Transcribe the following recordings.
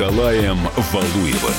Николаем Валуевым.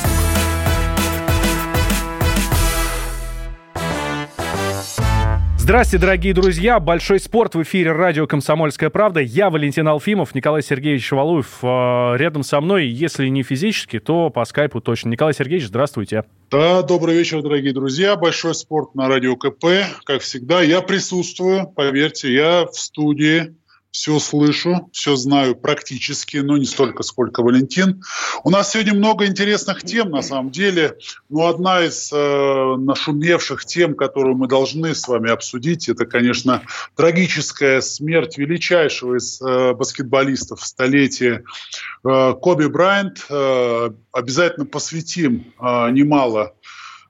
Здравствуйте, дорогие друзья. Большой спорт в эфире радио «Комсомольская правда». Я Валентин Алфимов, Николай Сергеевич Валуев э, рядом со мной. Если не физически, то по скайпу точно. Николай Сергеевич, здравствуйте. Да, добрый вечер, дорогие друзья. Большой спорт на радио КП. Как всегда, я присутствую, поверьте, я в студии все слышу, все знаю практически, но не столько, сколько Валентин. У нас сегодня много интересных тем, на самом деле. Но одна из э, нашумевших тем, которую мы должны с вами обсудить, это, конечно, трагическая смерть величайшего из э, баскетболистов столетия э, Коби Брайант. Э, обязательно посвятим э, немало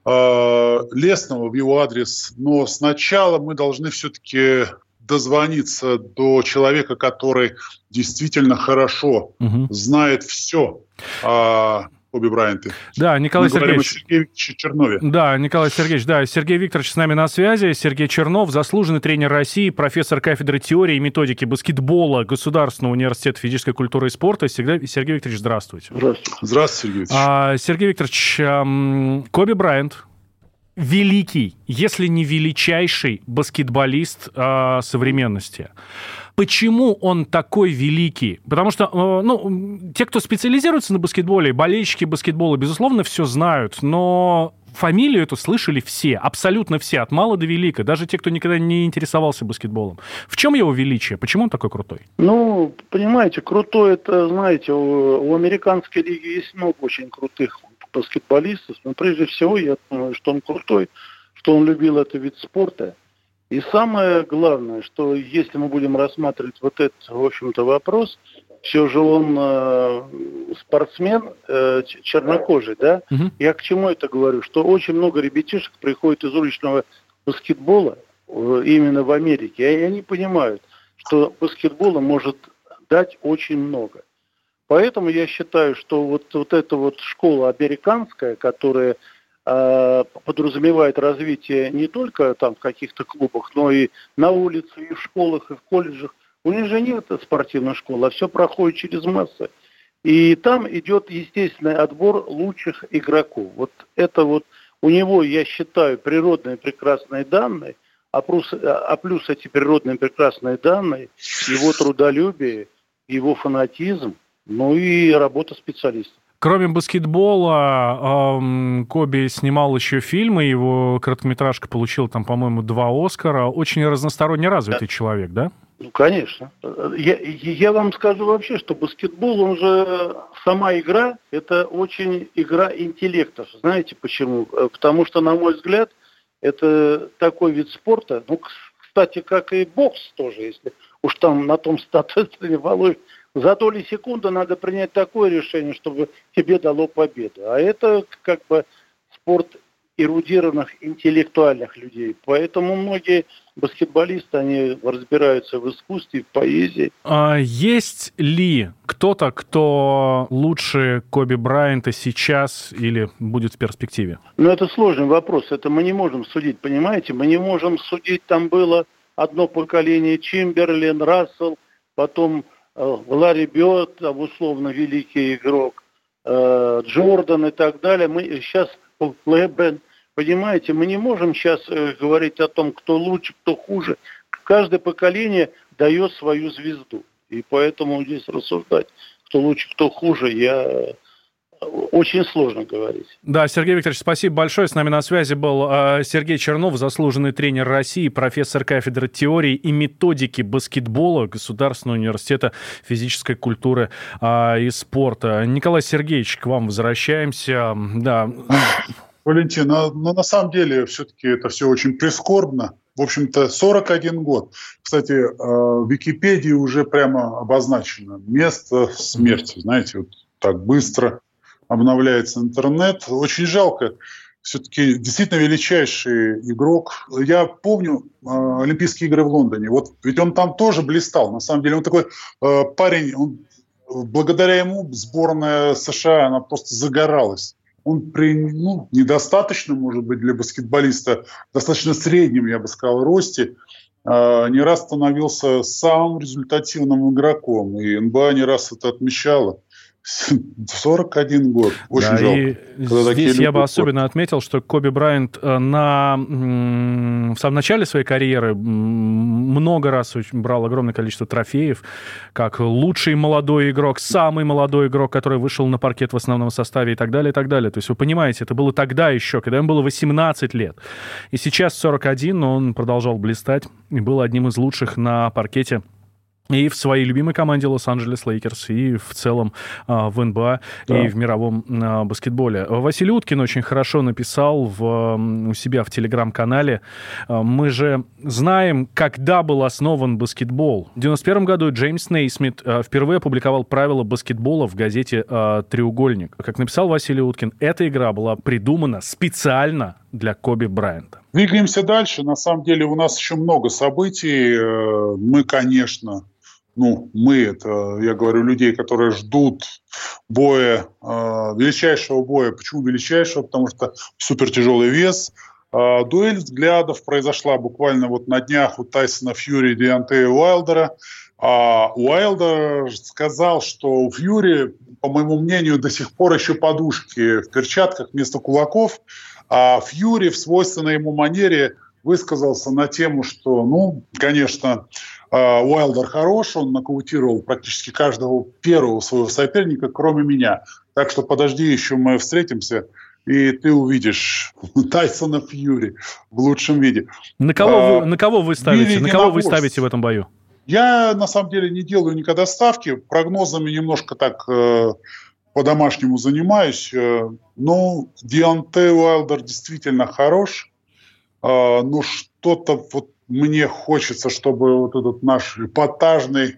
э, лестного в его адрес. Но сначала мы должны все-таки дозвониться до человека, который действительно хорошо угу. знает все о Коби Брайанте. Да, Николай Мы Сергеевич. Сергей Чернове. Да, Николай Сергеевич, да, Сергей Викторович с нами на связи. Сергей Чернов, заслуженный тренер России, профессор кафедры теории и методики баскетбола Государственного университета физической культуры и спорта. Сергей, Сергей Викторович, здравствуйте. Здравствуйте. Здравствуйте, Сергей Викторович. А, Сергей Викторович, Коби Брайант, великий, если не величайший баскетболист э, современности. Почему он такой великий? Потому что, э, ну, те, кто специализируется на баскетболе, болельщики баскетбола, безусловно, все знают, но фамилию эту слышали все, абсолютно все, от мала до велика, даже те, кто никогда не интересовался баскетболом. В чем его величие? Почему он такой крутой? Ну, понимаете, крутой это, знаете, у, у американской лиги есть много очень крутых баскетболистов, но прежде всего я думаю, что он крутой, что он любил этот вид спорта. И самое главное, что если мы будем рассматривать вот этот, в общем-то, вопрос, все же он э, спортсмен э, чернокожий, да? Угу. Я к чему это говорю? Что очень много ребятишек приходит из уличного баскетбола э, именно в Америке, и они понимают, что баскетбола может дать очень много. Поэтому я считаю, что вот, вот эта вот школа американская, которая э, подразумевает развитие не только там в каких-то клубах, но и на улице, и в школах, и в колледжах, у них же нет спортивной школы, а все проходит через массы. И там идет естественный отбор лучших игроков. Вот это вот у него, я считаю, природные прекрасные данные, а плюс, а плюс эти природные прекрасные данные, его трудолюбие, его фанатизм, ну и работа специалистов. Кроме баскетбола, Коби снимал еще фильмы, его короткометражка получила там, по-моему, два Оскара. Очень разносторонне развитый да. человек, да? Ну, конечно. Я, я вам скажу вообще, что баскетбол, он же, сама игра, это очень игра интеллектов. Знаете почему? Э, потому что, на мой взгляд, это такой вид спорта, ну, кстати, как и бокс тоже, если уж там на том статусе Валуев за доли секунды надо принять такое решение, чтобы тебе дало победу. А это как бы спорт эрудированных интеллектуальных людей. Поэтому многие баскетболисты, они разбираются в искусстве, в поэзии. А есть ли кто-то, кто лучше Коби Брайанта сейчас или будет в перспективе? Ну, это сложный вопрос. Это мы не можем судить, понимаете? Мы не можем судить, там было одно поколение Чимберлин, Рассел, потом Э, Ларри Бёрд, условно великий игрок, э, Джордан и так далее. Мы сейчас Лебен, понимаете, мы не можем сейчас э, говорить о том, кто лучше, кто хуже. Каждое поколение дает свою звезду. И поэтому здесь рассуждать, кто лучше, кто хуже, я очень сложно говорить. Да, Сергей Викторович, спасибо большое. С нами на связи был э, Сергей Чернов, заслуженный тренер России, профессор кафедры теории и методики баскетбола Государственного университета физической культуры э, и спорта. Николай Сергеевич, к вам возвращаемся. Да. Валентин, но, но на самом деле все-таки это все очень прискорбно. В общем-то, 41 год. Кстати, э, в Википедии уже прямо обозначено место смерти. Знаете, вот так быстро обновляется интернет. Очень жалко. Все-таки действительно величайший игрок. Я помню э, Олимпийские игры в Лондоне. Вот ведь он там тоже блистал. На самом деле он такой э, парень. Он, благодаря ему сборная США она просто загоралась. Он при ну, недостаточно, может быть, для баскетболиста, достаточно среднем, я бы сказал, росте, э, не раз становился самым результативным игроком. И НБА не раз это отмечала. 41 год. Очень да, жалко. И здесь я бы особенно отметил, что Коби Брайант э, на, в самом начале своей карьеры много раз брал огромное количество трофеев, как лучший молодой игрок, самый молодой игрок, который вышел на паркет в основном составе и так далее, и так далее. То есть вы понимаете, это было тогда еще, когда ему было 18 лет. И сейчас 41, но он продолжал блистать и был одним из лучших на паркете и в своей любимой команде Лос-Анджелес Лейкерс, и в целом а, в НБА, да. и в мировом а, баскетболе. Василий Уткин очень хорошо написал в, у себя в телеграм-канале. А, мы же знаем, когда был основан баскетбол. В 91 году Джеймс Нейсмит впервые опубликовал правила баскетбола в газете «Треугольник». Как написал Василий Уткин, эта игра была придумана специально для Коби Брайанта. Двигаемся дальше. На самом деле у нас еще много событий. Э, мы, конечно, ну, мы, это, я говорю, людей, которые ждут боя, э, величайшего боя. Почему величайшего? Потому что супер тяжелый вес. Э, дуэль взглядов произошла буквально вот на днях у Тайсона Фьюри и Диантея Уайлдера. А Уайлдер сказал, что у Фьюри, по моему мнению, до сих пор еще подушки в перчатках вместо кулаков. А Фьюри в свойственной ему манере высказался на тему, что, ну, конечно, Уайлдер хорош, он нокаутировал практически каждого первого своего соперника, кроме меня. Так что подожди, еще мы встретимся, и ты увидишь Тайсона Фьюри в лучшем виде. На кого, а, вы, на кого вы ставите? На кого вы ставите в этом бою? Я на самом деле не делаю никогда ставки, прогнозами немножко так э, по-домашнему занимаюсь. Э, ну, Дионте Уайлдер действительно хорош, э, но что-то вот мне хочется, чтобы вот этот наш эпатажный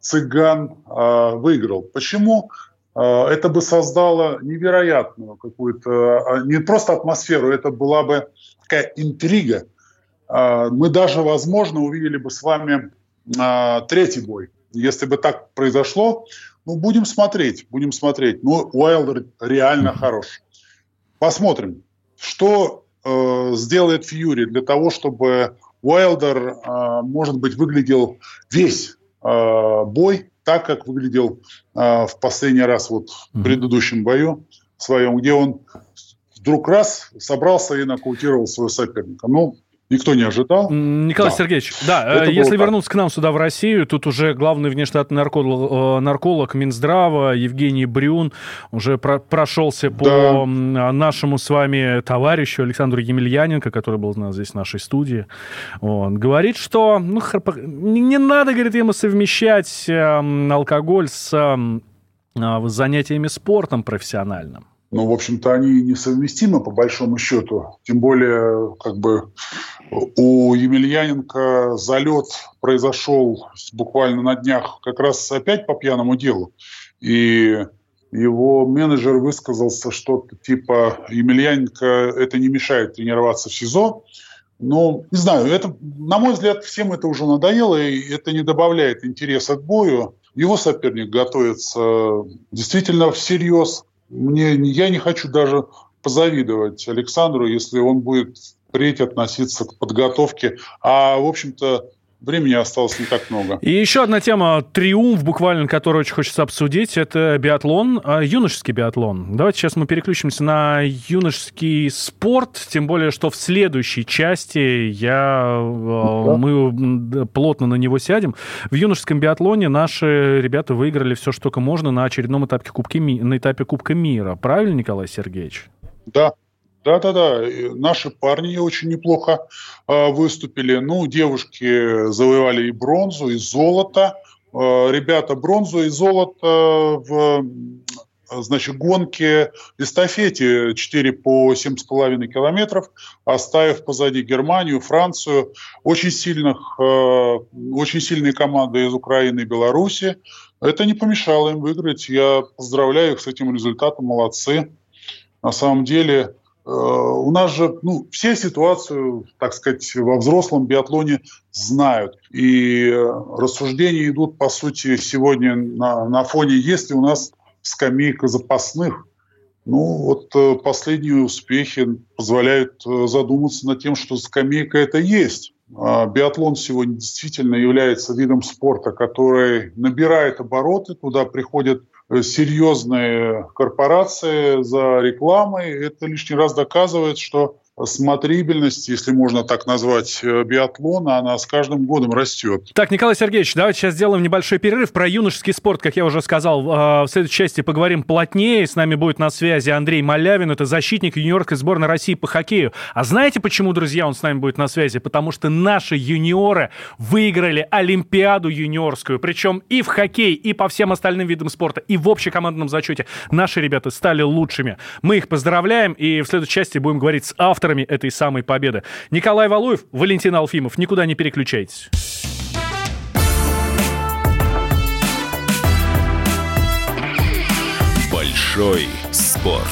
цыган э, выиграл. Почему? Э, это бы создало невероятную какую-то, э, не просто атмосферу, это была бы такая интрига. Э, мы даже, возможно, увидели бы с вами э, третий бой. Если бы так произошло, ну, будем смотреть, будем смотреть. Ну, Уайлдер реально хорош. Посмотрим, что э, сделает Фьюри для того, чтобы Уайлдер, э, может быть, выглядел весь э, бой так, как выглядел э, в последний раз вот в предыдущем бою своем, где он вдруг раз собрался и нокаутировал своего соперника. Ну, никто не ожидал. Николай да. Сергеевич, да, Это если вернуться к нам сюда в Россию, тут уже главный внештатный нарколог, э, нарколог Минздрава Евгений Брюн уже про прошелся да. по нашему с вами товарищу Александру Емельяненко, который был у нас здесь в нашей студии. Он говорит, что ну, не надо, говорит, ему совмещать э, алкоголь с э, занятиями спортом профессиональным но, в общем-то, они несовместимы по большому счету. Тем более, как бы у Емельяненко залет произошел буквально на днях как раз опять по пьяному делу. И его менеджер высказался что-то типа Емельяненко это не мешает тренироваться в СИЗО. Ну, не знаю, это, на мой взгляд, всем это уже надоело, и это не добавляет интереса к бою. Его соперник готовится действительно всерьез мне, я не хочу даже позавидовать Александру, если он будет впредь относиться к подготовке. А, в общем-то, Времени осталось не так много. И еще одна тема, триумф буквально, которую очень хочется обсудить, это биатлон, а, юношеский биатлон. Давайте сейчас мы переключимся на юношеский спорт, тем более, что в следующей части я, да. мы плотно на него сядем. В юношеском биатлоне наши ребята выиграли все, что только можно на очередном этапе Кубки, на этапе Кубка мира. Правильно, Николай Сергеевич? Да, да-да-да, наши парни очень неплохо э, выступили. Ну, девушки завоевали и бронзу, и золото. Э, ребята бронзу и золото в значит, гонке эстафете 4 по 7,5 километров, оставив позади Германию, Францию, очень, сильных, э, очень сильные команды из Украины и Беларуси. Это не помешало им выиграть. Я поздравляю их с этим результатом, молодцы. На самом деле, у нас же ну, все ситуацию, так сказать, во взрослом биатлоне знают. И рассуждения идут, по сути, сегодня на, на фоне, есть ли у нас скамейка запасных. Ну, вот э, последние успехи позволяют э, задуматься над тем, что скамейка это есть. А биатлон сегодня действительно является видом спорта, который набирает обороты, туда приходят серьезные корпорации за рекламой. Это лишний раз доказывает, что смотрибельность, если можно так назвать, э, биатлона, она с каждым годом растет. Так, Николай Сергеевич, давайте сейчас сделаем небольшой перерыв. Про юношеский спорт, как я уже сказал, э, в следующей части поговорим плотнее. С нами будет на связи Андрей Малявин, это защитник юниорской сборной России по хоккею. А знаете, почему, друзья, он с нами будет на связи? Потому что наши юниоры выиграли Олимпиаду юниорскую, причем и в хоккей, и по всем остальным видам спорта, и в общекомандном зачете. Наши ребята стали лучшими. Мы их поздравляем, и в следующей части будем говорить с автором авторами этой самой победы. Николай Валуев, Валентин Алфимов. Никуда не переключайтесь. Большой спорт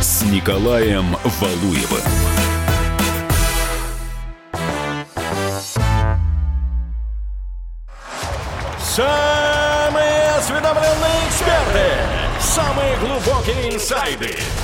с Николаем Валуевым. Самые осведомленные эксперты, самые глубокие инсайды –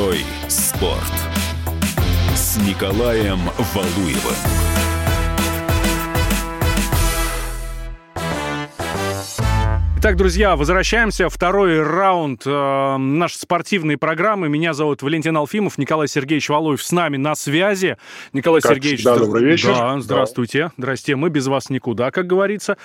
Большой спорт с Николаем Валуевым. Итак, друзья, возвращаемся. Второй раунд э, нашей спортивной программы. Меня зовут Валентин Алфимов, Николай Сергеевич Валуев с нами на связи. Николай как Сергеевич, всегда, добрый вечер. Да, здравствуйте. Да. Здрасте. Мы без вас никуда, как говорится.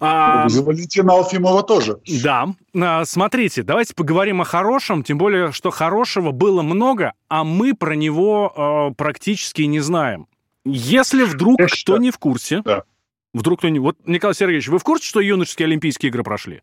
А, без Валентина Алфимова тоже. Да. А, смотрите, давайте поговорим о хорошем, тем более, что хорошего было много, а мы про него э, практически не знаем. Если вдруг Я кто считаю... не в курсе, да. Вдруг кто не... Вот, Николай Сергеевич, вы в курсе, что юношеские Олимпийские игры прошли?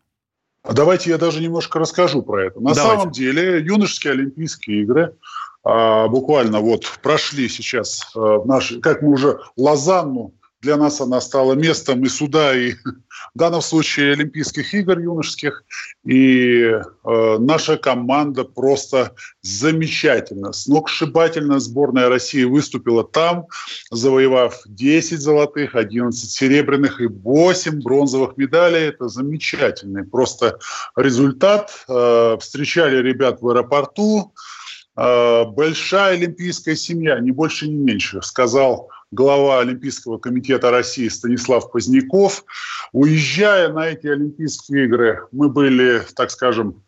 А давайте я даже немножко расскажу про это. На давайте. самом деле юношеские Олимпийские игры а, буквально вот прошли сейчас а, наши, как мы уже Лозанну для нас она стала местом и суда, и в данном случае Олимпийских игр юношеских. И э, наша команда просто замечательно, сногсшибательно сборная России выступила там, завоевав 10 золотых, 11 серебряных и 8 бронзовых медалей. Это замечательный просто результат. Э, встречали ребят в аэропорту. Э, большая олимпийская семья, ни больше, ни меньше, сказал глава Олимпийского комитета России Станислав Поздняков. Уезжая на эти Олимпийские игры, мы были, так скажем,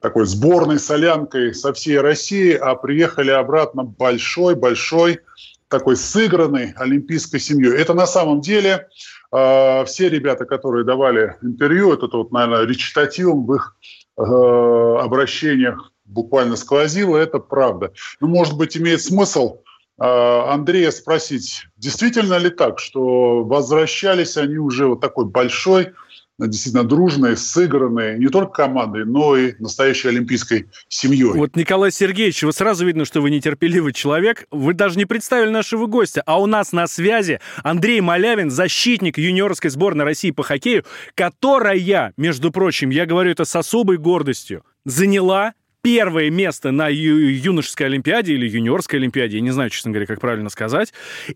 такой сборной солянкой со всей России, а приехали обратно большой-большой такой сыгранной олимпийской семьей. Это на самом деле э, все ребята, которые давали интервью, это вот, наверное, речитативом в их э, обращениях буквально сквозило, это правда. Ну, может быть, имеет смысл Андрея спросить, действительно ли так, что возвращались они уже вот такой большой, действительно дружной, сыгранной не только командой, но и настоящей олимпийской семьей. Вот, Николай Сергеевич, вот сразу видно, что вы нетерпеливый человек. Вы даже не представили нашего гостя. А у нас на связи Андрей Малявин, защитник юниорской сборной России по хоккею, которая, между прочим, я говорю это с особой гордостью, заняла первое место на ю- юношеской олимпиаде или юниорской олимпиаде, я не знаю, честно говоря, как правильно сказать.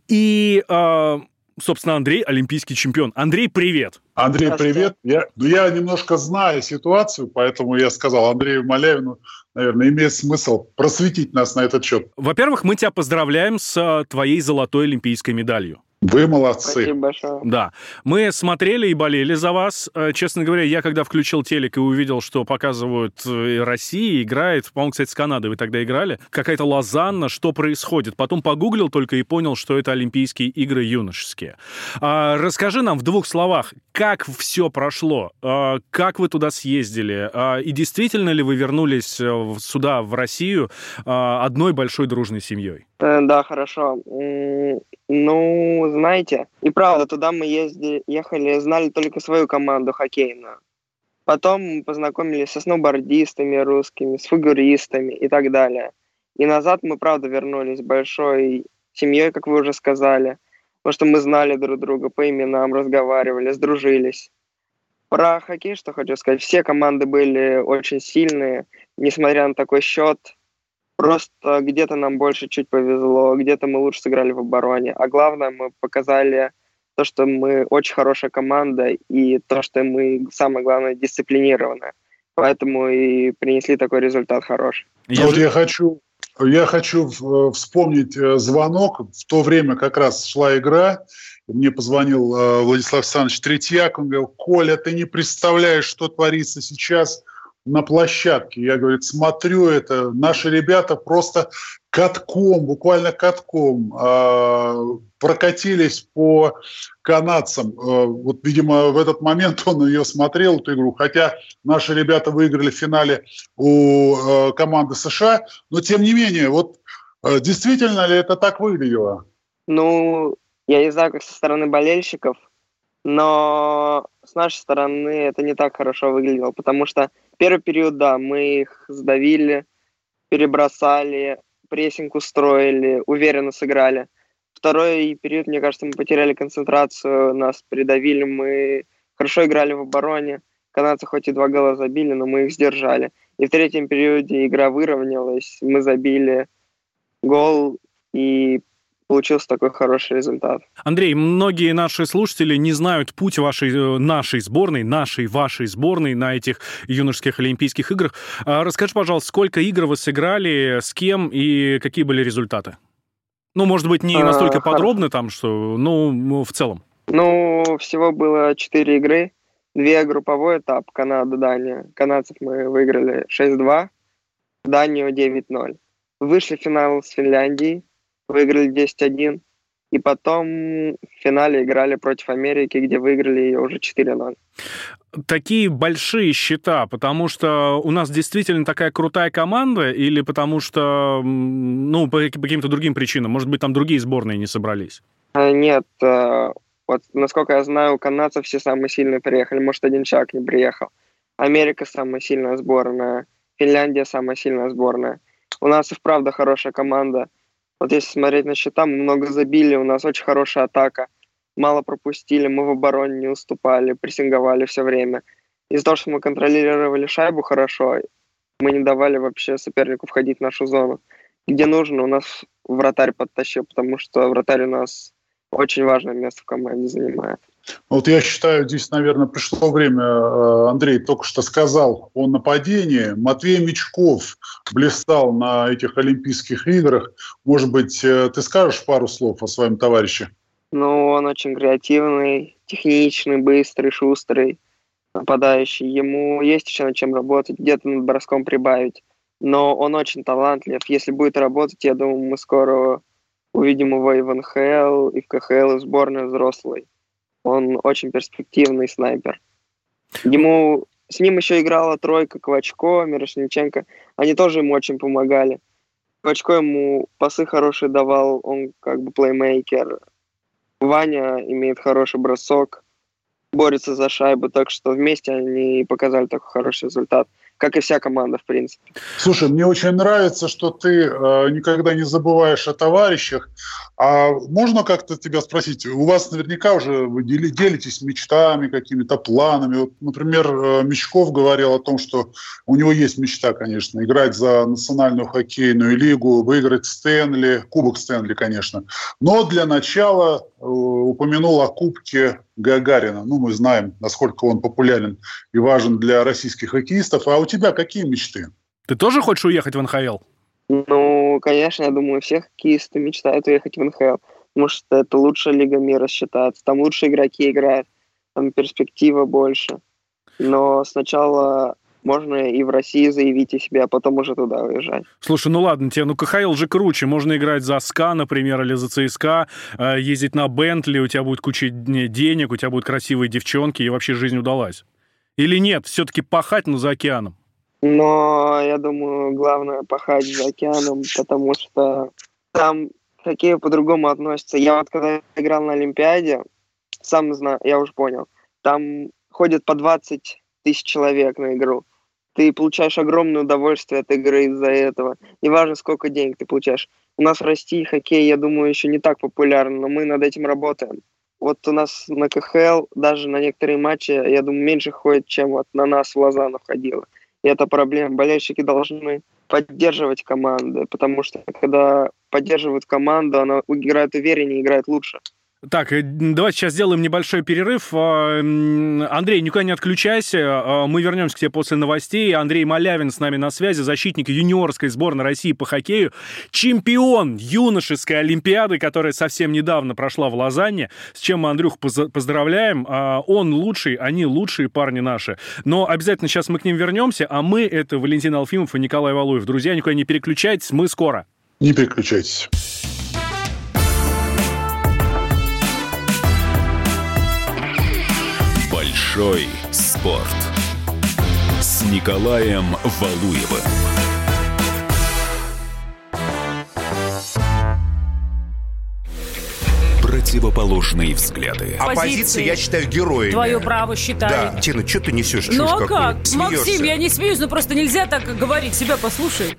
И, э, собственно, Андрей олимпийский чемпион. Андрей, привет. Андрей, привет. Я, ну, я немножко знаю ситуацию, поэтому я сказал Андрею Малявину, наверное, имеет смысл просветить нас на этот счет. Во-первых, мы тебя поздравляем с твоей золотой олимпийской медалью. Вы молодцы. Спасибо большое. Да. Мы смотрели и болели за вас. Э, честно говоря, я когда включил телек и увидел, что показывают э, Россия, играет, по-моему, кстати, с Канадой вы тогда играли, какая-то Лозанна, что происходит. Потом погуглил только и понял, что это Олимпийские игры юношеские. А, расскажи нам в двух словах, как все прошло, а, как вы туда съездили, а, и действительно ли вы вернулись э, сюда, в Россию, одной большой дружной семьей? Да, хорошо. Ну, знаете, и правда, туда мы ездили, ехали, знали только свою команду хоккейную. Потом мы познакомились со сноубордистами русскими, с фигуристами и так далее. И назад мы, правда, вернулись большой семьей, как вы уже сказали, потому что мы знали друг друга по именам, разговаривали, сдружились. Про хоккей, что хочу сказать, все команды были очень сильные, несмотря на такой счет. Просто где-то нам больше чуть повезло, где-то мы лучше сыграли в обороне. А главное, мы показали то, что мы очень хорошая команда, и то, что мы, самое главное, дисциплинированная. Поэтому и принесли такой результат хороший. Я вот же... я хочу я хочу э, вспомнить э, звонок. В то время как раз шла игра. Мне позвонил э, Владислав Александрович Третьяк. Он говорил, Коля, ты не представляешь, что творится сейчас на площадке. Я, говорит, смотрю это. Наши ребята просто катком, буквально катком э, прокатились по канадцам. Э, вот, видимо, в этот момент он ее смотрел, эту игру. Хотя наши ребята выиграли в финале у э, команды США. Но, тем не менее, вот э, действительно ли это так выглядело? Ну, я не знаю, как со стороны болельщиков, но с нашей стороны это не так хорошо выглядело, потому что первый период, да, мы их сдавили, перебросали, прессинг устроили, уверенно сыграли. Второй период, мне кажется, мы потеряли концентрацию, нас придавили, мы хорошо играли в обороне. Канадцы хоть и два гола забили, но мы их сдержали. И в третьем периоде игра выровнялась, мы забили гол и получился такой хороший результат. Андрей, многие наши слушатели не знают путь вашей, э, нашей сборной, нашей, вашей сборной на этих юношеских Олимпийских играх. А расскажи, пожалуйста, сколько игр вы сыграли, с кем и какие были результаты? Ну, может быть, не а, настолько а, подробно там, что, ну, в целом. Ну, всего было четыре игры. Две групповой этап, Канада-Дания. Канадцев мы выиграли 6-2, Данию 9-0. Вышли в финал с Финляндией, выиграли 10-1. И потом в финале играли против Америки, где выиграли ее уже 4-0. Такие большие счета, потому что у нас действительно такая крутая команда, или потому что, ну, по каким-то другим причинам, может быть, там другие сборные не собрались? А, нет, э, вот насколько я знаю, у канадцев все самые сильные приехали, может, один человек не приехал. Америка самая сильная сборная, Финляндия самая сильная сборная. У нас и вправду хорошая команда – вот если смотреть на счета, мы много забили, у нас очень хорошая атака. Мало пропустили, мы в обороне не уступали, прессинговали все время. Из-за того, что мы контролировали шайбу хорошо, мы не давали вообще сопернику входить в нашу зону. Где нужно, у нас вратарь подтащил, потому что вратарь у нас очень важное место в команде занимает. Вот я считаю, здесь, наверное, пришло время, э, Андрей только что сказал о нападении. Матвей Мечков блистал на этих Олимпийских играх. Может быть, э, ты скажешь пару слов о своем товарище? Ну, он очень креативный, техничный, быстрый, шустрый нападающий. Ему есть еще над чем работать, где-то над броском прибавить. Но он очень талантлив. Если будет работать, я думаю, мы скоро увидим его и в НХЛ, и в КХЛ, и в сборной взрослой. Он очень перспективный снайпер. Ему с ним еще играла тройка Квачко, Мирошниченко. Они тоже ему очень помогали. Квачко ему пасы хорошие давал, он как бы плеймейкер. Ваня имеет хороший бросок, борется за шайбу, так что вместе они показали такой хороший результат как и вся команда, в принципе. Слушай, мне очень нравится, что ты э, никогда не забываешь о товарищах. А можно как-то тебя спросить? У вас наверняка уже вы делитесь мечтами, какими-то планами. Вот, например, э, Мечков говорил о том, что у него есть мечта, конечно, играть за национальную хоккейную лигу, выиграть Стэнли, Кубок Стэнли, конечно. Но для начала э, упомянул о Кубке Гагарина. Ну, мы знаем, насколько он популярен и важен для российских хоккеистов. А у тебя какие мечты? Ты тоже хочешь уехать в НХЛ? Ну, конечно, я думаю, все хоккеисты мечтают уехать в НХЛ, потому что это лучшая лига мира считается. Там лучшие игроки играют, там перспектива больше. Но сначала можно и в России заявить о себе, а потом уже туда уезжать. Слушай, ну ладно тебе, ну КХЛ же круче. Можно играть за СКА, например, или за ЦСКА, э, ездить на Бентли, у тебя будет куча денег, у тебя будут красивые девчонки, и вообще жизнь удалась. Или нет, все-таки пахать, но за океаном? Но я думаю, главное пахать за океаном, потому что там хоккей по-другому относятся. Я вот когда играл на Олимпиаде, сам знаю, я уже понял, там ходят по 20 тысяч человек на игру. Ты получаешь огромное удовольствие от игры из-за этого. Неважно, сколько денег ты получаешь. У нас в России хоккей, я думаю, еще не так популярен, но мы над этим работаем. Вот у нас на КХЛ даже на некоторые матчи, я думаю, меньше ходит, чем вот на нас в Лозанну ходило. И это проблема. Болельщики должны поддерживать команды, потому что когда поддерживают команду, она играет увереннее, играет лучше. Так, э, давайте сейчас сделаем небольшой перерыв. А, Андрей, никуда не отключайся. А, мы вернемся к тебе после новостей. Андрей Малявин с нами на связи, защитник юниорской сборной России по хоккею, чемпион юношеской Олимпиады, которая совсем недавно прошла в Лозанне, с чем мы Андрюх поздравляем. А, он лучший, они лучшие парни наши. Но обязательно сейчас мы к ним вернемся, а мы — это Валентин Алфимов и Николай Валуев. Друзья, никуда не переключайтесь, мы скоро. Не переключайтесь. Большой спорт с Николаем Валуевым. Противоположные взгляды. Оппозиция, я считаю, героями. Твое право считаю. Да, Тина, что ты несешь? Ну а как? Максим, я не смеюсь, но просто нельзя так говорить. Себя послушай.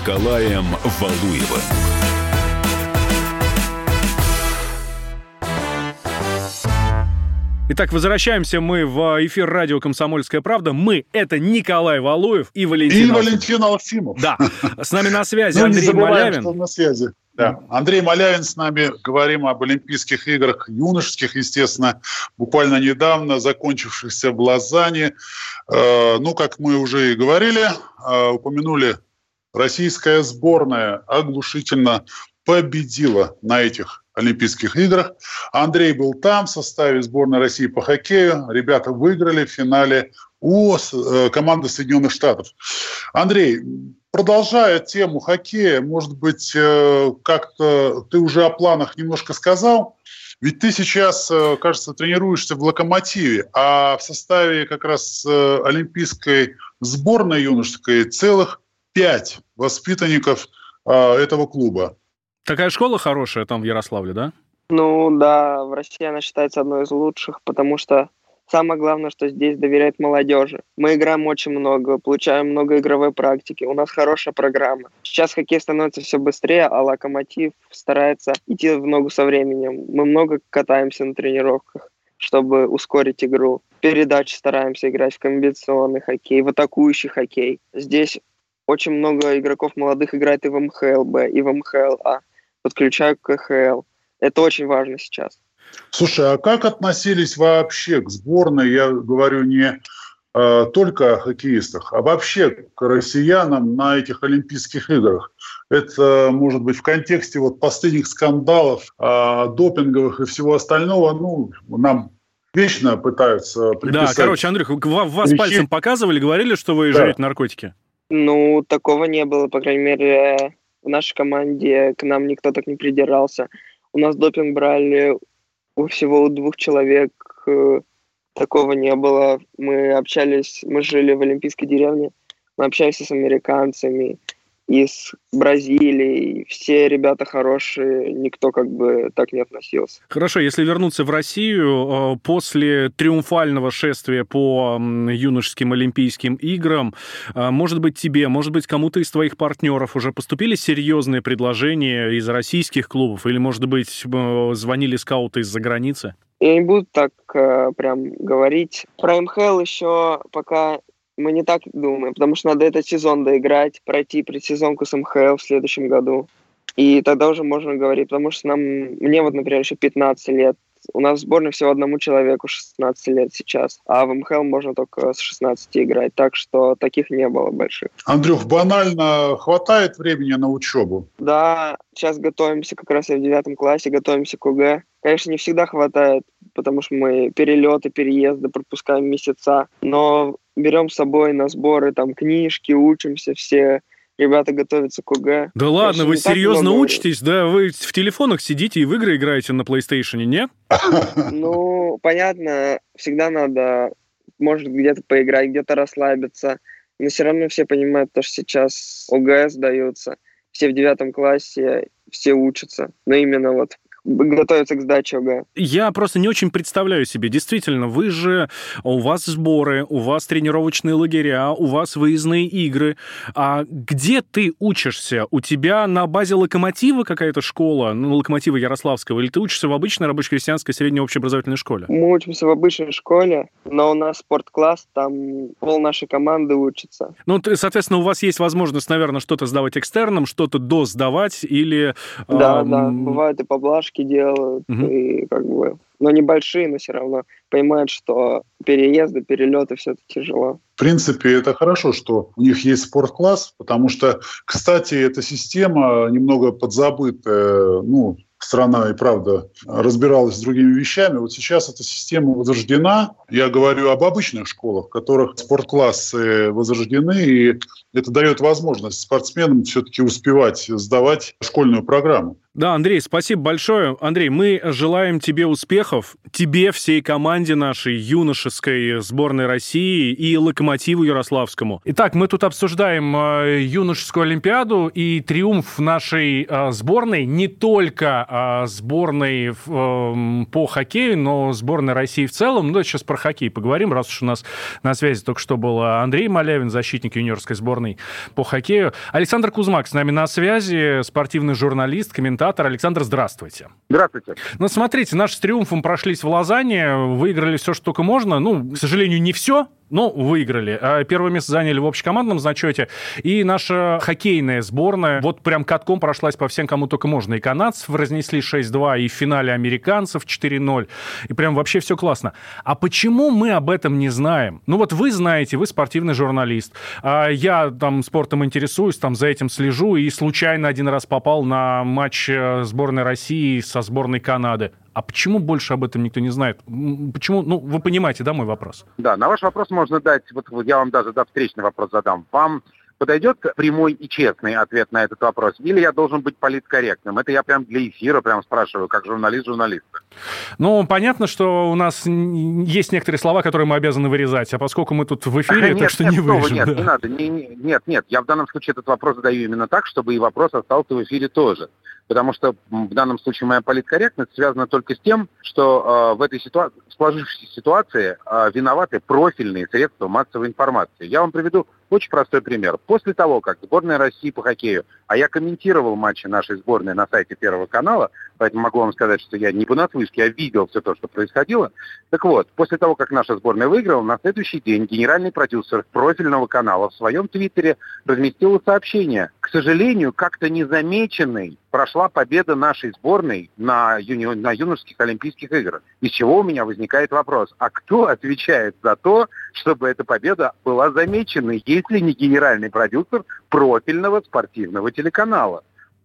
Николаем Валуевым. Итак, возвращаемся мы в эфир радио «Комсомольская правда». Мы — это Николай Валуев и Валентин И. Валентин Алфимов. Да. С нами на связи Ну, не Андрей Малявин. что он на связи. Да. Андрей Малявин с нами. Говорим об Олимпийских играх юношеских, естественно, буквально недавно закончившихся в Лозанне. Э, ну, как мы уже и говорили, э, упомянули, российская сборная оглушительно победила на этих Олимпийских играх. Андрей был там в составе сборной России по хоккею. Ребята выиграли в финале у э, команды Соединенных Штатов. Андрей, продолжая тему хоккея, может быть, э, как-то ты уже о планах немножко сказал. Ведь ты сейчас, э, кажется, тренируешься в «Локомотиве», а в составе как раз олимпийской сборной юношеской целых пять воспитанников э, этого клуба. Такая школа хорошая там в Ярославле, да? Ну да, в России она считается одной из лучших, потому что самое главное, что здесь доверяют молодежи. Мы играем очень много, получаем много игровой практики, у нас хорошая программа. Сейчас хоккей становится все быстрее, а Локомотив старается идти в ногу со временем. Мы много катаемся на тренировках, чтобы ускорить игру. Передачи стараемся играть в комбинационный хоккей, в атакующий хоккей. Здесь очень много игроков молодых играет и в МХЛБ, и в МХЛА. Подключаю к КХЛ. Это очень важно сейчас. Слушай, а как относились вообще к сборной, я говорю не э, только о хоккеистах, а вообще к россиянам на этих Олимпийских играх? Это, может быть, в контексте вот последних скандалов, э, допинговых и всего остального, ну, нам вечно пытаются приписать. Да, короче, Андрюх, ва- вас Грехи. пальцем показывали, говорили, что вы Да. жрете наркотики? Ну, такого не было, по крайней мере, в нашей команде к нам никто так не придирался. У нас допинг брали у всего у двух человек, э, такого не было. Мы общались, мы жили в Олимпийской деревне, мы общались с американцами, из Бразилии. Все ребята хорошие, никто как бы так не относился. Хорошо, если вернуться в Россию, э, после триумфального шествия по юношеским Олимпийским играм, э, может быть, тебе, может быть, кому-то из твоих партнеров уже поступили серьезные предложения из российских клубов? Или, может быть, э, звонили скауты из-за границы? Я не буду так э, прям говорить. Про МХЛ еще пока мы не так думаем, потому что надо этот сезон доиграть, пройти предсезонку с МХЛ в следующем году. И тогда уже можно говорить, потому что нам, мне вот, например, еще 15 лет. У нас в сборной всего одному человеку 16 лет сейчас, а в МХЛ можно только с 16 играть, так что таких не было больших. Андрюх, банально хватает времени на учебу? Да, сейчас готовимся, как раз я в девятом классе, готовимся к УГ. Конечно, не всегда хватает, потому что мы перелеты, переезды пропускаем месяца, но берем с собой на сборы там книжки, учимся все, ребята готовятся к ОГЭ. Да ладно, вы серьезно учитесь? Да, вы в телефонах сидите и в игры играете на PlayStation, не? Ну, понятно, всегда надо, может, где-то поиграть, где-то расслабиться. Но все равно все понимают, что сейчас ОГЭ сдаются. Все в девятом классе, все учатся. Но именно вот готовиться к сдаче ОГЭ. Я просто не очень представляю себе. Действительно, вы же, у вас сборы, у вас тренировочные лагеря, у вас выездные игры. А где ты учишься? У тебя на базе локомотива какая-то школа, ну, локомотива Ярославского, или ты учишься в обычной рабоче-крестьянской средней общеобразовательной школе? Мы учимся в обычной школе, но у нас спорткласс, там пол нашей команды учится. Ну, соответственно, у вас есть возможность, наверное, что-то сдавать экстерном, что-то досдавать или... Да, эм... да, бывает и поблажки домашки делают, угу. и как бы, но небольшие, но все равно понимают, что переезды, перелеты все это тяжело. В принципе, это хорошо, что у них есть спорткласс, потому что, кстати, эта система немного подзабытая, ну, страна и правда разбиралась с другими вещами. Вот сейчас эта система возрождена. Я говорю об обычных школах, в которых спортклассы возрождены, и это дает возможность спортсменам все-таки успевать сдавать школьную программу. Да, Андрей, спасибо большое. Андрей, мы желаем тебе успехов, тебе, всей команде нашей юношеской сборной России и Локомотиву Ярославскому. Итак, мы тут обсуждаем э, юношескую Олимпиаду и триумф нашей э, сборной, не только э, сборной э, по хоккею, но сборной России в целом. Ну, давайте сейчас про хоккей поговорим, раз уж у нас на связи только что был Андрей Малявин, защитник юниорской сборной по хоккею. Александр Кузмак с нами на связи, спортивный журналист, комментатор комментатор. Александр, здравствуйте. Здравствуйте. Ну, смотрите, наши с триумфом прошлись в Лозанне, выиграли все, что только можно. Ну, к сожалению, не все, ну, выиграли. А первое место заняли в общекомандном зачете. И наша хоккейная сборная вот прям катком прошлась по всем, кому только можно. И канадцев разнесли 6-2, и в финале американцев 4-0. И прям вообще все классно. А почему мы об этом не знаем? Ну вот вы знаете, вы спортивный журналист. А я там спортом интересуюсь, там за этим слежу, и случайно один раз попал на матч э, сборной России со сборной Канады. А почему больше об этом никто не знает? Почему? Ну, вы понимаете, да, мой вопрос? Да, на ваш вопрос можно дать, вот я вам даже за встречный вопрос задам. Вам подойдет прямой и честный ответ на этот вопрос? Или я должен быть политкорректным? Это я прям для эфира прям спрашиваю, как журналист журналиста. Ну, понятно, что у нас есть некоторые слова, которые мы обязаны вырезать, а поскольку мы тут в эфире, нет, так что нет, не вырежем. Нет, да. не надо, не, не, нет, нет, я в данном случае этот вопрос задаю именно так, чтобы и вопрос остался в эфире тоже потому что в данном случае моя политкорректность связана только с тем, что э, в этой ситуации, сложившейся ситуации э, виноваты профильные средства массовой информации. Я вам приведу очень простой пример. После того, как сборная России по хоккею, а я комментировал матчи нашей сборной на сайте Первого канала, поэтому могу вам сказать, что я не понаслышке, я видел все то, что происходило. Так вот, после того, как наша сборная выиграла, на следующий день генеральный продюсер профильного канала в своем твиттере разместил сообщение. К сожалению, как-то незамеченный прошла победа нашей сборной на, юни... на юношеских Олимпийских играх. Из чего у меня возникает вопрос, а кто отвечает за то, чтобы эта победа была замечена, если не генеральный продюсер профильного спортивного телеканала?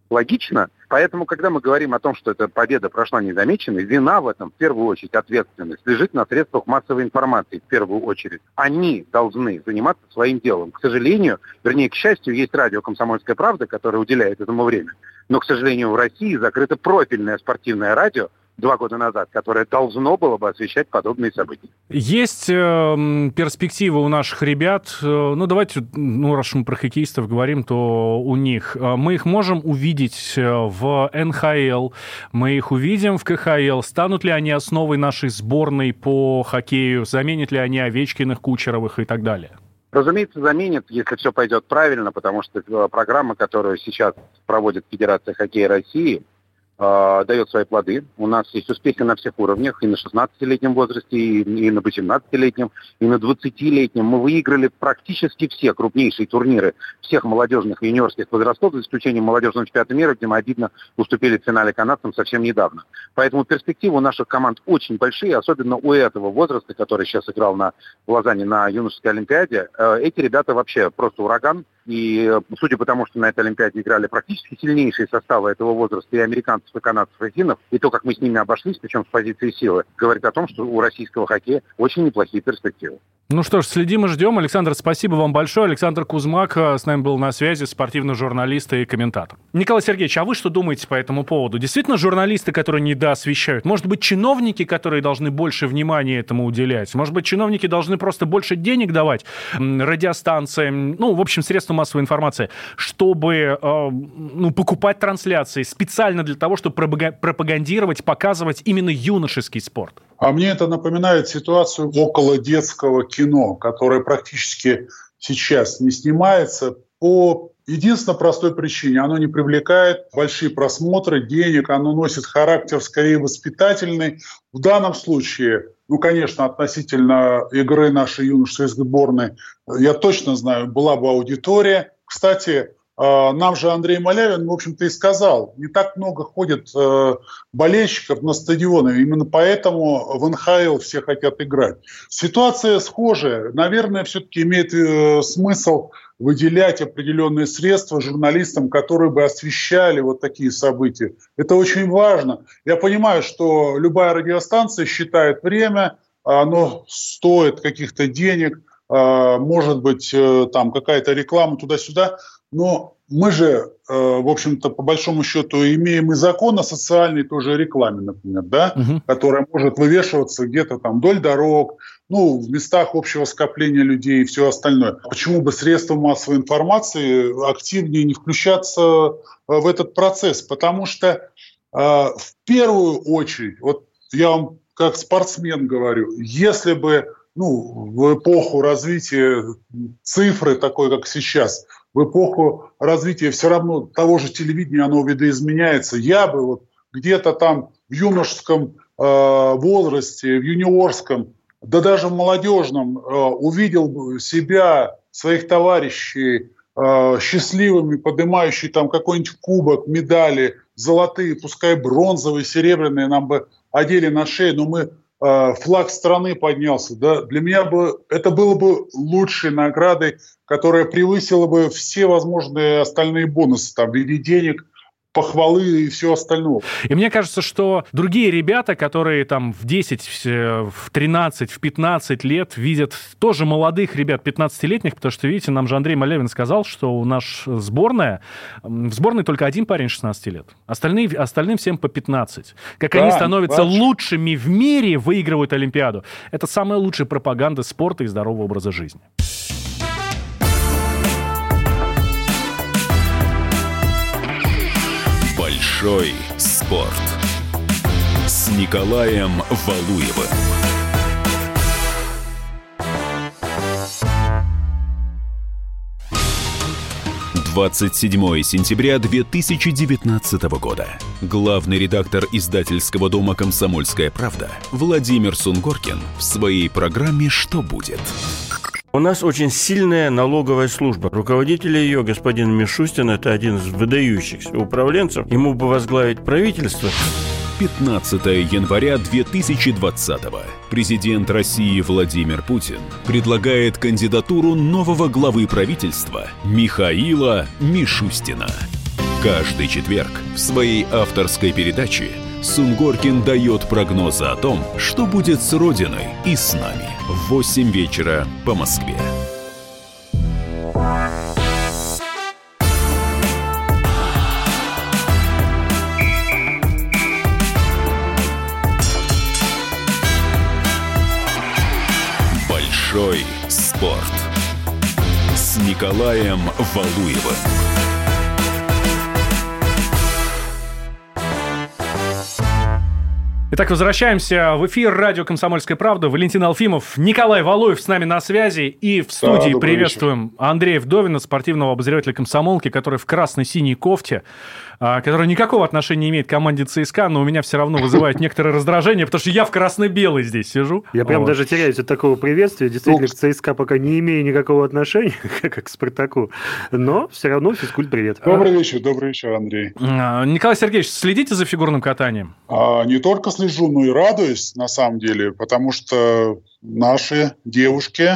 Логично? Поэтому, когда мы говорим о том, что эта победа прошла незамеченной, вина в этом, в первую очередь, ответственность лежит на средствах массовой информации, в первую очередь. Они должны заниматься своим делом. К сожалению, вернее, к счастью, есть радио «Комсомольская правда», которое уделяет этому время. Но, к сожалению, в России закрыто профильное спортивное радио, два года назад, которое должно было бы освещать подобные события. Есть э, перспективы у наших ребят. Э, ну, давайте, ну, раз мы про хоккеистов говорим, то у них. Э, мы их можем увидеть э, в НХЛ, мы их увидим в КХЛ. Станут ли они основой нашей сборной по хоккею? Заменят ли они Овечкиных, Кучеровых и так далее? Разумеется, заменит, если все пойдет правильно, потому что программа, которую сейчас проводит Федерация хоккея России – э, дает свои плоды. У нас есть успехи на всех уровнях, и на 16-летнем возрасте, и, и на 18-летнем, и на 20-летнем. Мы выиграли практически все крупнейшие турниры всех молодежных и юниорских возрастов, за исключением молодежного чемпионата мира, где мы обидно уступили в финале канадцам совсем недавно. Поэтому перспективы у наших команд очень большие, особенно у этого возраста, который сейчас играл на в Лозанне на юношеской олимпиаде. Э, эти ребята вообще просто ураган. И э, судя по тому, что на этой Олимпиаде играли практически сильнейшие составы этого возраста и американцев, и канадцев, и финнов, и то, как мы с ними обошлись, причем с позиции силы, говорит о том, что у российского хоккея очень неплохие перспективы. Ну что ж, следим и ждем. Александр, спасибо вам большое. Александр Кузмак э, с нами был на связи, спортивный журналист и комментатор. Николай Сергеевич, а вы что думаете по этому поводу? Действительно, журналисты, которые недоосвещают? Может быть, чиновники, которые должны больше внимания этому уделять? Может быть, чиновники должны просто больше денег давать радиостанциям, ну, в общем, средствам массовой информации, чтобы э, ну, покупать трансляции специально для того, чтобы пропагандировать, показывать именно юношеский спорт? А мне это напоминает ситуацию около детского кино, которое практически сейчас не снимается по единственно простой причине. Оно не привлекает большие просмотры, денег, оно носит характер скорее воспитательный. В данном случае, ну, конечно, относительно игры нашей юношеской сборной, я точно знаю, была бы аудитория. Кстати, а, нам же Андрей Малявин, в общем-то, и сказал, не так много ходит э, болельщиков на стадионы, именно поэтому в НХЛ все хотят играть. Ситуация схожая. Наверное, все-таки имеет э, смысл выделять определенные средства журналистам, которые бы освещали вот такие события. Это очень важно. Я понимаю, что любая радиостанция считает время, оно стоит каких-то денег, а, может быть, э, там какая-то реклама туда-сюда. Но мы же, э, в общем-то, по большому счету имеем и закон о социальной тоже рекламе, например, да, угу. которая может вывешиваться где-то там вдоль дорог, ну, в местах общего скопления людей и все остальное. Почему бы средства массовой информации активнее не включаться э, в этот процесс? Потому что э, в первую очередь, вот я вам как спортсмен говорю, если бы ну, в эпоху развития цифры такой, как сейчас, в эпоху развития все равно того же телевидения оно видоизменяется. Я бы вот где-то там в юношеском э, возрасте, в юниорском, да даже в молодежном э, увидел себя, своих товарищей э, счастливыми, поднимающие там какой-нибудь кубок, медали, золотые, пускай бронзовые, серебряные нам бы одели на шею, но мы флаг страны поднялся. Да? Для меня бы это было бы лучшей наградой, которая превысила бы все возможные остальные бонусы там, в виде денег, похвалы и все остальное. И мне кажется, что другие ребята, которые там в 10, в 13, в 15 лет видят тоже молодых ребят, 15-летних, потому что, видите, нам же Андрей Малявин сказал, что у нас сборная, в сборной только один парень 16 лет. Остальные, остальным всем по 15. Как да, они становятся вообще. лучшими в мире, выигрывают Олимпиаду. Это самая лучшая пропаганда спорта и здорового образа жизни. Большой спорт с Николаем Валуевым. Двадцать седьмое сентября 2019 года. Главный редактор издательского дома «Комсомольская правда» Владимир Сунгоркин в своей программе «Что будет?» У нас очень сильная налоговая служба. Руководитель ее, господин Мишустин, это один из выдающихся управленцев. Ему бы возглавить правительство. 15 января 2020 президент России Владимир Путин предлагает кандидатуру нового главы правительства Михаила Мишустина. Каждый четверг в своей авторской передаче Сунгоркин дает прогнозы о том, что будет с Родиной и с нами. В 8 вечера по Москве. Большой спорт с Николаем Валуевым. Итак, возвращаемся в эфир радио «Комсомольская правда». Валентин Алфимов, Николай Валуев с нами на связи. И в студии да, приветствуем вечер. Андрея Вдовина, спортивного обозревателя «Комсомолки», который в красной-синей кофте а, которая никакого отношения не имеет к команде ЦСКА, но у меня все равно вызывает некоторое раздражение, потому что я в красно-белый здесь сижу. Я прям вот. даже теряюсь от такого приветствия. Действительно, к ЦСКА пока не имею никакого отношения, как к Спартаку, но все равно физкульт привет. Добрый вечер, добрый вечер, Андрей. А, Николай Сергеевич, следите за фигурным катанием? А, не только слежу, но и радуюсь, на самом деле, потому что наши девушки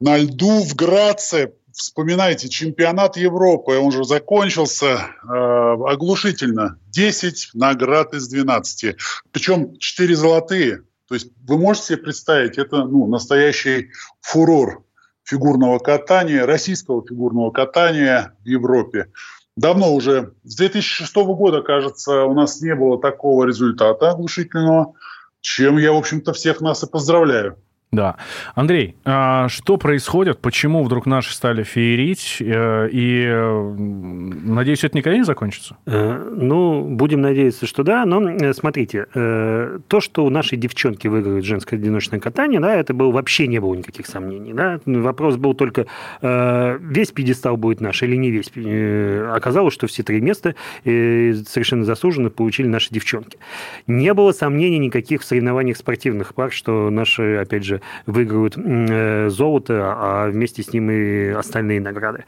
на льду в Граце вспоминайте, чемпионат Европы, он же закончился э, оглушительно. 10 наград из 12. Причем 4 золотые. То есть вы можете себе представить, это ну, настоящий фурор фигурного катания, российского фигурного катания в Европе. Давно уже, с 2006 года, кажется, у нас не было такого результата оглушительного, чем я, в общем-то, всех нас и поздравляю. Да. Андрей, а что происходит? Почему вдруг наши стали феерить? Э, и, надеюсь, это никогда не закончится? Э, ну, будем надеяться, что да. Но э, смотрите, то, что у нашей девчонки выигрывает женское одиночное катание, да, это было, вообще не было никаких сомнений. Да? Вопрос был только, весь пьедестал будет наш или не весь. Оказалось, что все три места совершенно заслуженно получили наши девчонки. Не было сомнений никаких в соревнованиях спортивных пар, что наши, опять же, выиграют э, золото, а вместе с ним и остальные награды.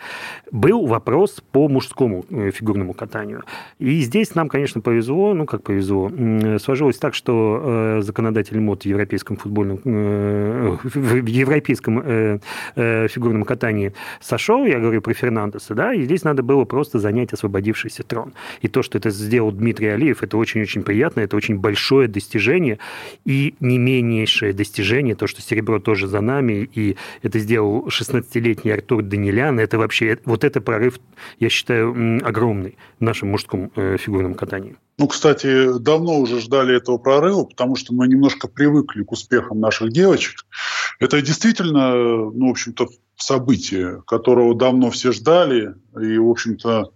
Был вопрос по мужскому э, фигурному катанию. И здесь нам, конечно, повезло, ну, как повезло, сложилось так, что э, законодатель МОД в европейском футбольном, в европейском фигурном катании сошел, я говорю про Фернандеса, да, и здесь надо было просто занять освободившийся трон. И то, что это сделал Дмитрий Алиев, это очень-очень приятно, это очень большое достижение и не меньшее достижение, то, что серебро тоже за нами, и это сделал 16-летний Артур Данилян. Это вообще, вот это прорыв, я считаю, огромный в нашем мужском э, фигурном катании. Ну, кстати, давно уже ждали этого прорыва, потому что мы немножко привыкли к успехам наших девочек. Это действительно, ну, в общем-то, событие, которого давно все ждали, и, в общем-то,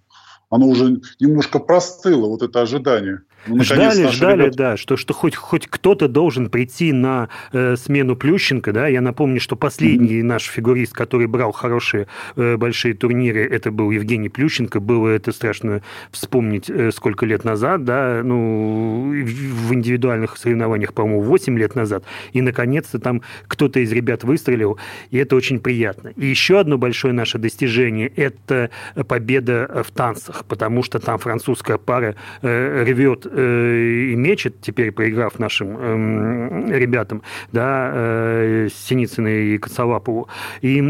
оно уже немножко простыло, вот это ожидание. Ну, ждали, ждали, ребята... да, что, что хоть, хоть кто-то должен прийти на э, смену Плющенко, да, я напомню, что последний mm-hmm. наш фигурист, который брал хорошие э, большие турниры, это был Евгений Плющенко, было это страшно вспомнить, э, сколько лет назад, да, ну, в индивидуальных соревнованиях, по-моему, 8 лет назад, и, наконец-то, там кто-то из ребят выстрелил, и это очень приятно. И еще одно большое наше достижение – это победа в танцах, потому что там французская пара э, рвет э, и мечет, теперь проиграв нашим э, ребятам, да, э, Синицыной и Коцалапову. И,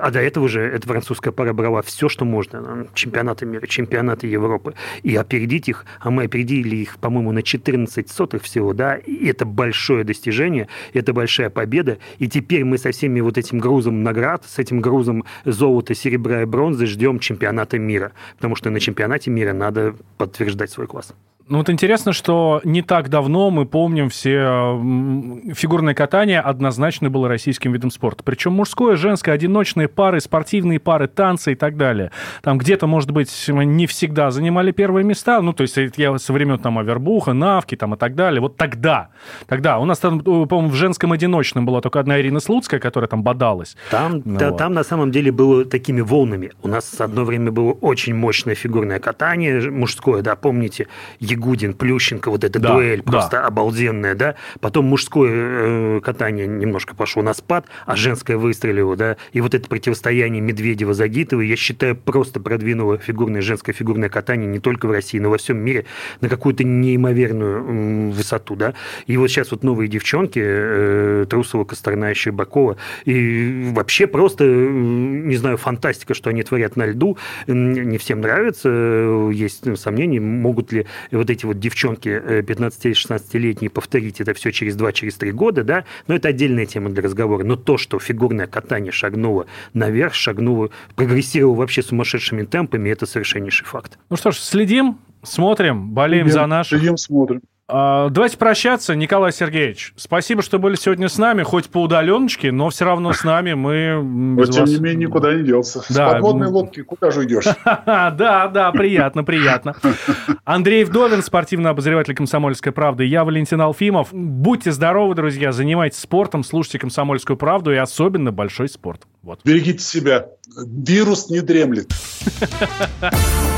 а до этого же эта французская пара брала все, что можно. Чемпионаты мира, чемпионаты Европы. И опередить их, а мы опередили их, по-моему, на 14 сотых всего, да, и это большое достижение, это большая победа. И теперь мы со всеми вот этим грузом наград, с этим грузом золота, серебра и бронзы ждем чемпионата мира. Потому что на чемпионате мира надо подтверждать свой класс. Ну вот интересно, что не так давно мы помним все фигурное катание однозначно было российским видом спорта. Причем мужское, женское, одиночные пары, спортивные пары, танцы и так далее. Там где-то, может быть, не всегда занимали первые места. Ну, то есть я со времен там Авербуха, Навки там и так далее. Вот тогда, тогда. У нас там, по-моему, в женском одиночном была только одна Ирина Слуцкая, которая там бодалась. Там, ну, да, вот. там на самом деле было такими волнами. У нас одно время было очень мощное фигурное катание мужское, да, помните, Ягудин, Плющенко, вот эта да, дуэль просто да. обалденная, да. Потом мужское э, катание немножко пошло на спад, а женское выстрелило, да. И вот это противостояние Медведева-Загитова, я считаю, просто продвинуло фигурное, женское фигурное катание не только в России, но во всем мире на какую-то неимоверную высоту, да. И вот сейчас вот новые девчонки, э, Трусова, Косторна, Щербакова, и вообще просто, не знаю, фантастика, что они творят на льду, не всем нравится, э, есть сомнения, могут ли вот эти вот девчонки 15-16-летние э, повторить это все через 2-3 через года, да, но это отдельная тема для разговора. Но то, что фигурное катание шагнуло наверх, шагнуло, прогрессировало вообще сумасшедшими темпами, это совершеннейший факт. Ну что ж, следим, смотрим, болеем следим, за наших. Следим, смотрим. А, давайте прощаться. Николай Сергеевич, спасибо, что были сегодня с нами, хоть по удаленочке, но все равно с нами мы... Но, тем вас... не менее, никуда не делся. Да. С подводной лодки куда же идешь? Да, да, приятно, приятно. Андрей Вдовин, спортивный обозреватель «Комсомольской правды». Я Валентин Алфимов. Будьте здоровы, друзья, занимайтесь спортом, слушайте «Комсомольскую правду» и особенно большой спорт. Вот. Берегите себя. Вирус не дремлет.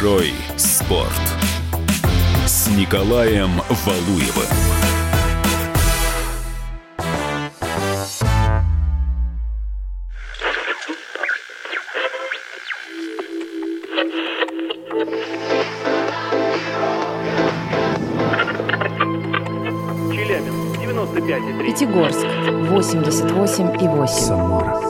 Большой спорт с Николаем Валуевым. Челябинск, 95,3. Пятигорск, 88,8. Самара,